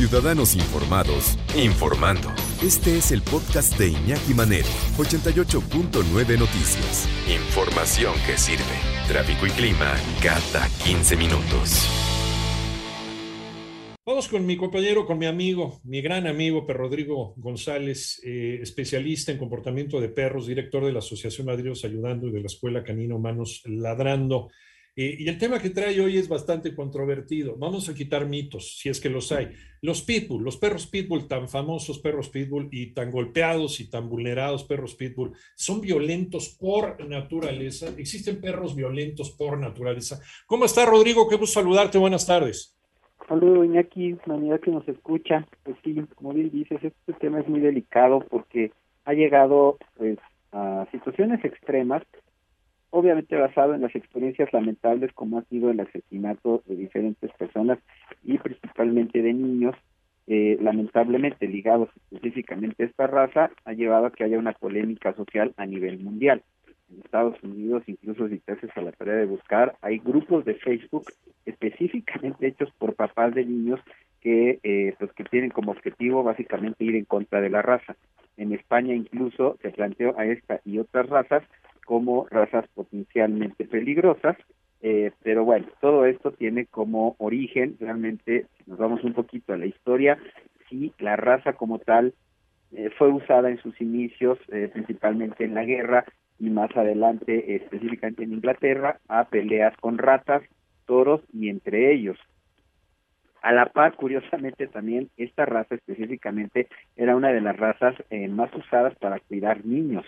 Ciudadanos informados, informando. Este es el podcast de Iñaki Manero, 88.9 Noticias. Información que sirve. Tráfico y clima cada 15 minutos. Vamos con mi compañero, con mi amigo, mi gran amigo, Per Rodrigo González, eh, especialista en comportamiento de perros, director de la Asociación Madridos Ayudando y de la Escuela Canino Humanos Ladrando. Y el tema que trae hoy es bastante controvertido. Vamos a quitar mitos, si es que los hay. Los pitbull, los perros pitbull, tan famosos perros pitbull y tan golpeados y tan vulnerados perros pitbull, son violentos por naturaleza. Existen perros violentos por naturaleza. ¿Cómo está, Rodrigo? Qué gusto saludarte. Buenas tardes. Saludos, Iñaki, manera que nos escucha. Pues sí, como bien dices, este tema es muy delicado porque ha llegado pues, a situaciones extremas obviamente basado en las experiencias lamentables como ha sido el asesinato de diferentes personas y principalmente de niños, eh, lamentablemente ligados específicamente a esta raza, ha llevado a que haya una polémica social a nivel mundial. En Estados Unidos, incluso si te haces a la tarea de buscar, hay grupos de Facebook específicamente hechos por papás de niños que eh, pues que tienen como objetivo básicamente ir en contra de la raza. En España incluso se planteó a esta y otras razas como razas potencialmente peligrosas, eh, pero bueno, todo esto tiene como origen, realmente, si nos vamos un poquito a la historia, si la raza como tal eh, fue usada en sus inicios, eh, principalmente en la guerra y más adelante, específicamente en Inglaterra, a peleas con ratas, toros y entre ellos. A la par, curiosamente también, esta raza específicamente era una de las razas más usadas para cuidar niños.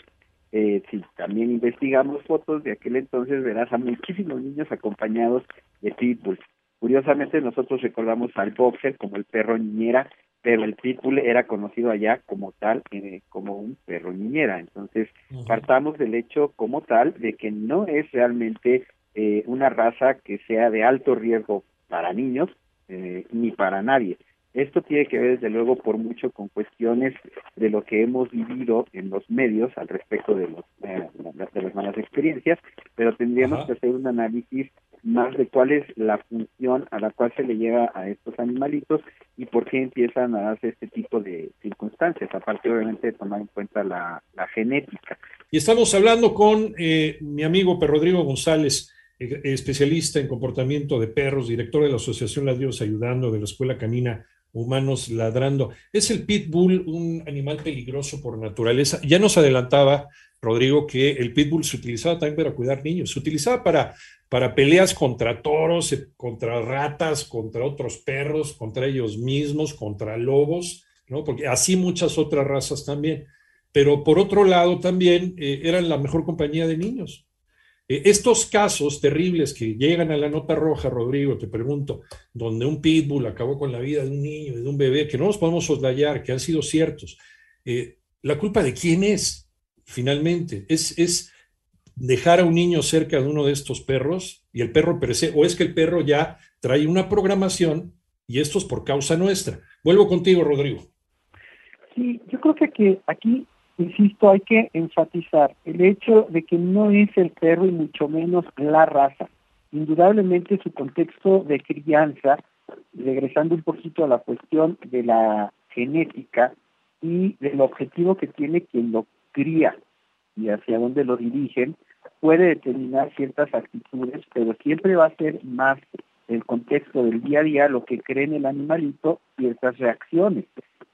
Eh, si también investigamos fotos de aquel entonces, verás a muchísimos niños acompañados de pitbulls. Curiosamente, nosotros recordamos al boxer como el perro niñera, pero el pitbull era conocido allá como tal, eh, como un perro niñera. Entonces, partamos del hecho como tal de que no es realmente eh, una raza que sea de alto riesgo para niños ni para nadie. Esto tiene que ver, desde luego, por mucho con cuestiones de lo que hemos vivido en los medios al respecto de, los, eh, de las malas experiencias, pero tendríamos que hacer un análisis más de cuál es la función a la cual se le lleva a estos animalitos y por qué empiezan a darse este tipo de circunstancias, aparte obviamente de tomar en cuenta la, genética. Y estamos hablando con eh, mi amigo Rodrigo González, eh, especialista en comportamiento de perros, director de la Asociación Ladridos Ayudando de la Escuela Canina humanos ladrando. ¿Es el pitbull un animal peligroso por naturaleza? Ya nos adelantaba Rodrigo que el pitbull se utilizaba también para cuidar niños, se utilizaba para, para peleas contra toros, eh, contra ratas, contra otros perros, contra ellos mismos, contra lobos, ¿no? Porque así muchas otras razas también. Pero por otro lado también eh, eran la mejor compañía de niños. Eh, estos casos terribles que llegan a la nota roja, Rodrigo, te pregunto, donde un pitbull acabó con la vida de un niño, de un bebé, que no nos podemos soslayar, que han sido ciertos, eh, ¿la culpa de quién es finalmente? ¿Es, ¿Es dejar a un niño cerca de uno de estos perros y el perro perece, o es que el perro ya trae una programación y esto es por causa nuestra? Vuelvo contigo, Rodrigo. Sí, yo creo que aquí insisto, hay que enfatizar el hecho de que no es el perro y mucho menos la raza. Indudablemente su contexto de crianza, regresando un poquito a la cuestión de la genética y del objetivo que tiene quien lo cría y hacia dónde lo dirigen, puede determinar ciertas actitudes, pero siempre va a ser más el contexto del día a día lo que cree en el animalito ciertas reacciones,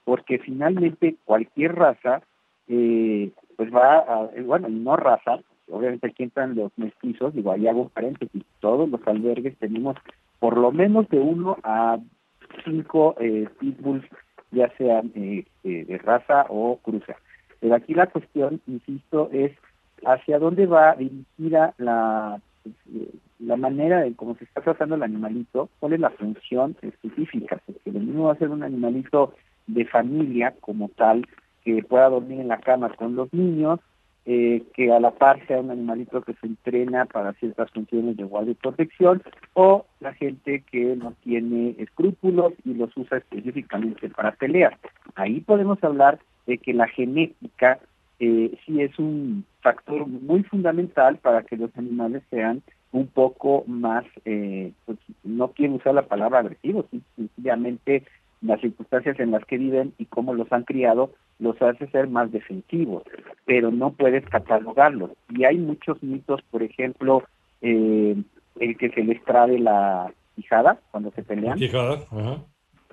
porque finalmente cualquier raza eh, pues va a, eh, bueno, no raza, obviamente aquí entran los mestizos, digo, ahí hago un paréntesis, todos los albergues tenemos por lo menos de uno a cinco eh, pitbulls, ya sean eh, de raza o cruza. Pero aquí la cuestión, insisto, es hacia dónde va dirigida la, la manera en cómo se está tratando el animalito, cuál es la función específica, porque lo mismo va a ser un animalito de familia como tal, que pueda dormir en la cama con los niños, eh, que a la par sea un animalito que se entrena para ciertas funciones de guardia y protección, o la gente que no tiene escrúpulos y los usa específicamente para pelear. Ahí podemos hablar de que la genética eh, sí es un factor muy fundamental para que los animales sean un poco más, eh, pues, no quiero usar la palabra agresivo, sencillamente las circunstancias en las que viven y cómo los han criado los hace ser más defensivos, pero no puedes catalogarlos. Y hay muchos mitos, por ejemplo, eh, el que se les trae la quijada cuando se pelean. Quijada,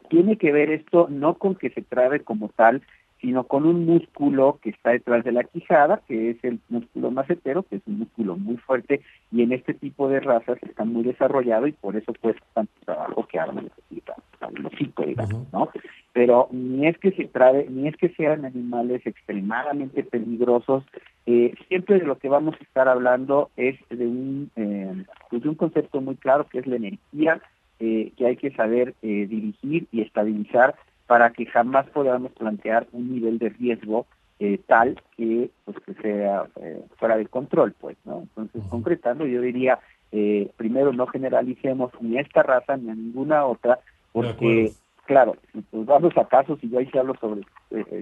Tiene que ver esto no con que se trabe como tal, sino con un músculo que está detrás de la quijada, que es el músculo macetero, que es un músculo muy fuerte, y en este tipo de razas está muy desarrollado y por eso cuesta tanto trabajo que arman los hocico, digamos, ¿no? Pero ni es que se trabe, ni es que sean animales extremadamente peligrosos, eh, siempre de lo que vamos a estar hablando es de un, eh, pues de un concepto muy claro que es la energía eh, que hay que saber dirigir y estabilizar para que jamás podamos plantear un nivel de riesgo eh, tal que pues que sea eh, fuera de control pues no entonces concretando yo diría eh, primero no generalicemos ni a esta raza ni a ninguna otra porque claro pues vamos a casos y yo ahí se hablo sobre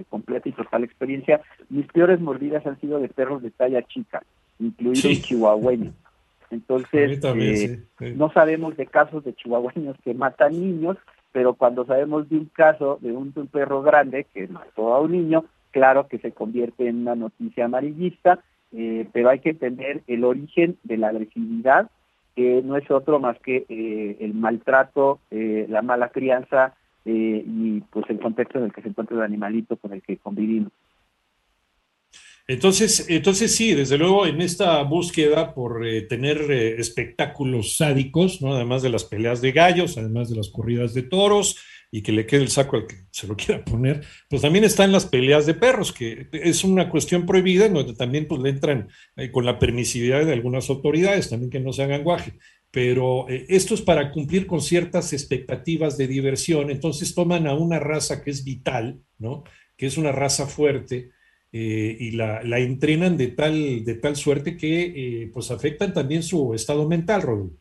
completa y total experiencia mis peores mordidas han sido de perros de talla chica incluidos chihuahueños entonces no sabemos de casos de chihuahueños que matan niños pero cuando sabemos de un caso de un, perro grande que mató a un niño, claro que se convierte en una noticia amarillista, eh, pero hay que entender el origen de la agresividad, que no es otro más que eh, el maltrato, eh, la mala crianza y pues el contexto en el que se encuentra el animalito con el que convivimos. Entonces, entonces sí, desde luego en esta búsqueda por eh, tener eh, espectáculos sádicos, ¿no? además de las peleas de gallos, además de las corridas de toros y que le quede el saco al que se lo quiera poner, pues también están las peleas de perros, que es una cuestión prohibida, en donde también pues, le entran eh, con la permisividad de algunas autoridades, también que no se hagan guaje. Pero esto es para cumplir con ciertas expectativas de diversión, entonces toman a una raza que es vital, ¿no? que es una raza fuerte, eh, y la, entrenan de tal, de tal suerte que eh, pues afectan también su estado mental, Rodolfo.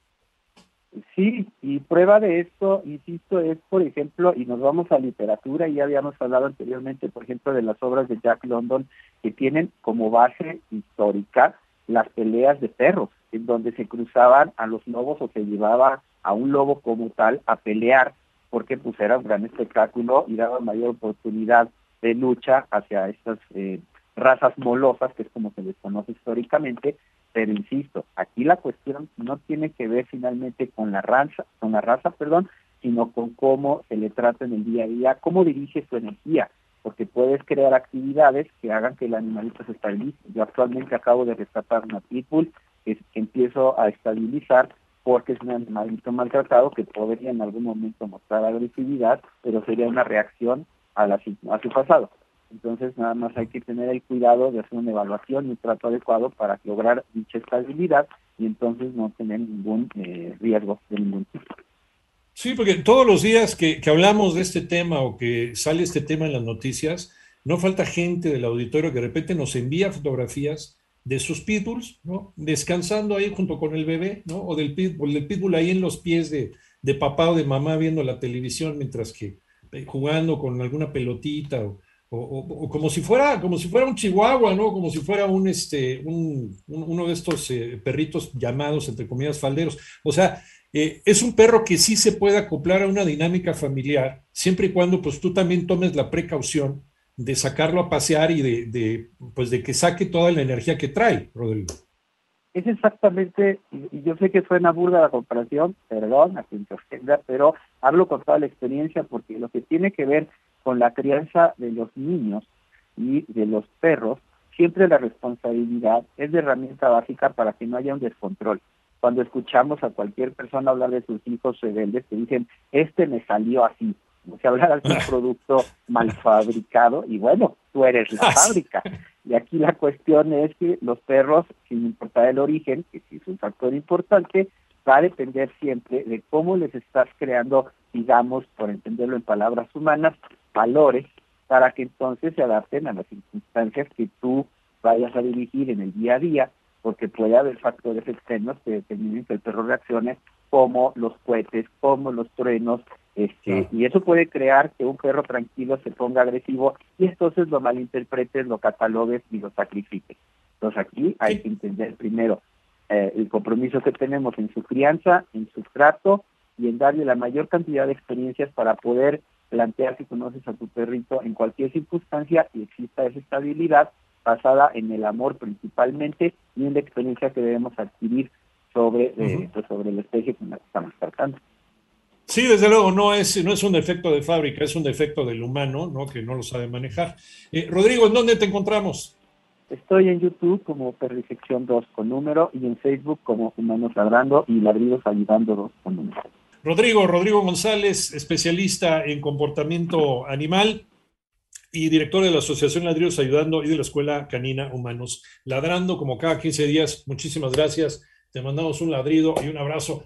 Sí, y prueba de esto, insisto, es por ejemplo, y nos vamos a literatura, y ya habíamos hablado anteriormente, por ejemplo, de las obras de Jack London, que tienen como base histórica las peleas de perros, en donde se cruzaban a los lobos o se llevaba a un lobo como tal a pelear, porque pues era un gran espectáculo y daba mayor oportunidad de lucha hacia estas eh, razas molosas, que es como se les conoce históricamente, pero insisto, aquí la cuestión no tiene que ver finalmente con la raza, con la raza, perdón, sino con cómo se le trata en el día a día, cómo dirige su energía, porque puedes crear actividades que hagan que el animalito se estabilice. Yo actualmente acabo de rescatar una pitbull que, empiezo a estabilizar porque es un animalito maltratado que podría en algún momento mostrar agresividad, pero sería una reacción a, la, a su pasado. Entonces nada más hay que tener el cuidado de hacer una evaluación y un trato adecuado para lograr dicha estabilidad y entonces no tener ningún eh, riesgo de ningún tipo. Sí, porque todos los días que, que, hablamos de este tema o que sale este tema en las noticias, no falta gente del auditorio que de repente nos envía fotografías de sus pitbulls, ¿no? Descansando ahí junto con el bebé, ¿no? O del pitbull, del pitbull ahí en los pies de, de papá o de mamá viendo la televisión mientras que jugando con alguna pelotita o, como si fuera como si fuera un chihuahua, ¿no? Como si fuera un este un, uno de estos eh, perritos llamados entre comillas falderos. O sea, eh, es un perro que sí se puede acoplar a una dinámica familiar, siempre y cuando pues tú también tomes la precaución de sacarlo a pasear y de, de pues de que saque toda la energía que trae, Rodrigo es exactamente, y yo sé que suena burda la comparación, perdón, a quien se pero hablo con toda la experiencia porque lo que tiene que ver con la crianza de los niños y de los perros, siempre la responsabilidad es de herramienta básica para que no haya un descontrol. Cuando escuchamos a cualquier persona hablar de sus hijos rebeldes, te dicen, este me salió así, como si hablaras de un producto mal fabricado, y bueno, tú eres la fábrica. Y aquí la cuestión es que los perros, sin importar el origen, que sí es un factor importante, va a depender siempre de cómo les estás creando, digamos, por entenderlo en palabras humanas, valores para que entonces se adapten a las circunstancias que tú vayas a dirigir en el día a día, porque puede haber factores externos que determinen que el perro reaccione como los cohetes, como los truenos, este, y eso puede crear que un perro tranquilo se ponga agresivo y entonces lo malinterpretes, lo catalogues y lo sacrifiques. Entonces aquí hay que entender primero eh, el compromiso que tenemos en su crianza, en su trato y en darle la mayor cantidad de experiencias para poder plantear si conoces a tu perrito en cualquier circunstancia y exista esa estabilidad basada en el amor principalmente y en la experiencia que debemos adquirir sobre, eh, pues, sobre la especie con la que estamos tratando. Sí, desde luego, no es, no es un defecto de fábrica, es un defecto del humano, ¿no? Que no lo sabe manejar. Eh, Rodrigo, ¿en dónde te encontramos? Estoy en YouTube como Perrifección 2 con número y en Facebook como Humanos Ladrando y Ladridos Ayudando 2 con número. Rodrigo, Rodrigo González, especialista en comportamiento animal y director de la Asociación Ladridos Ayudando y de la Escuela Canina Humanos Ladrando, como cada 15 días. Muchísimas gracias. Te mandamos un ladrido y un abrazo.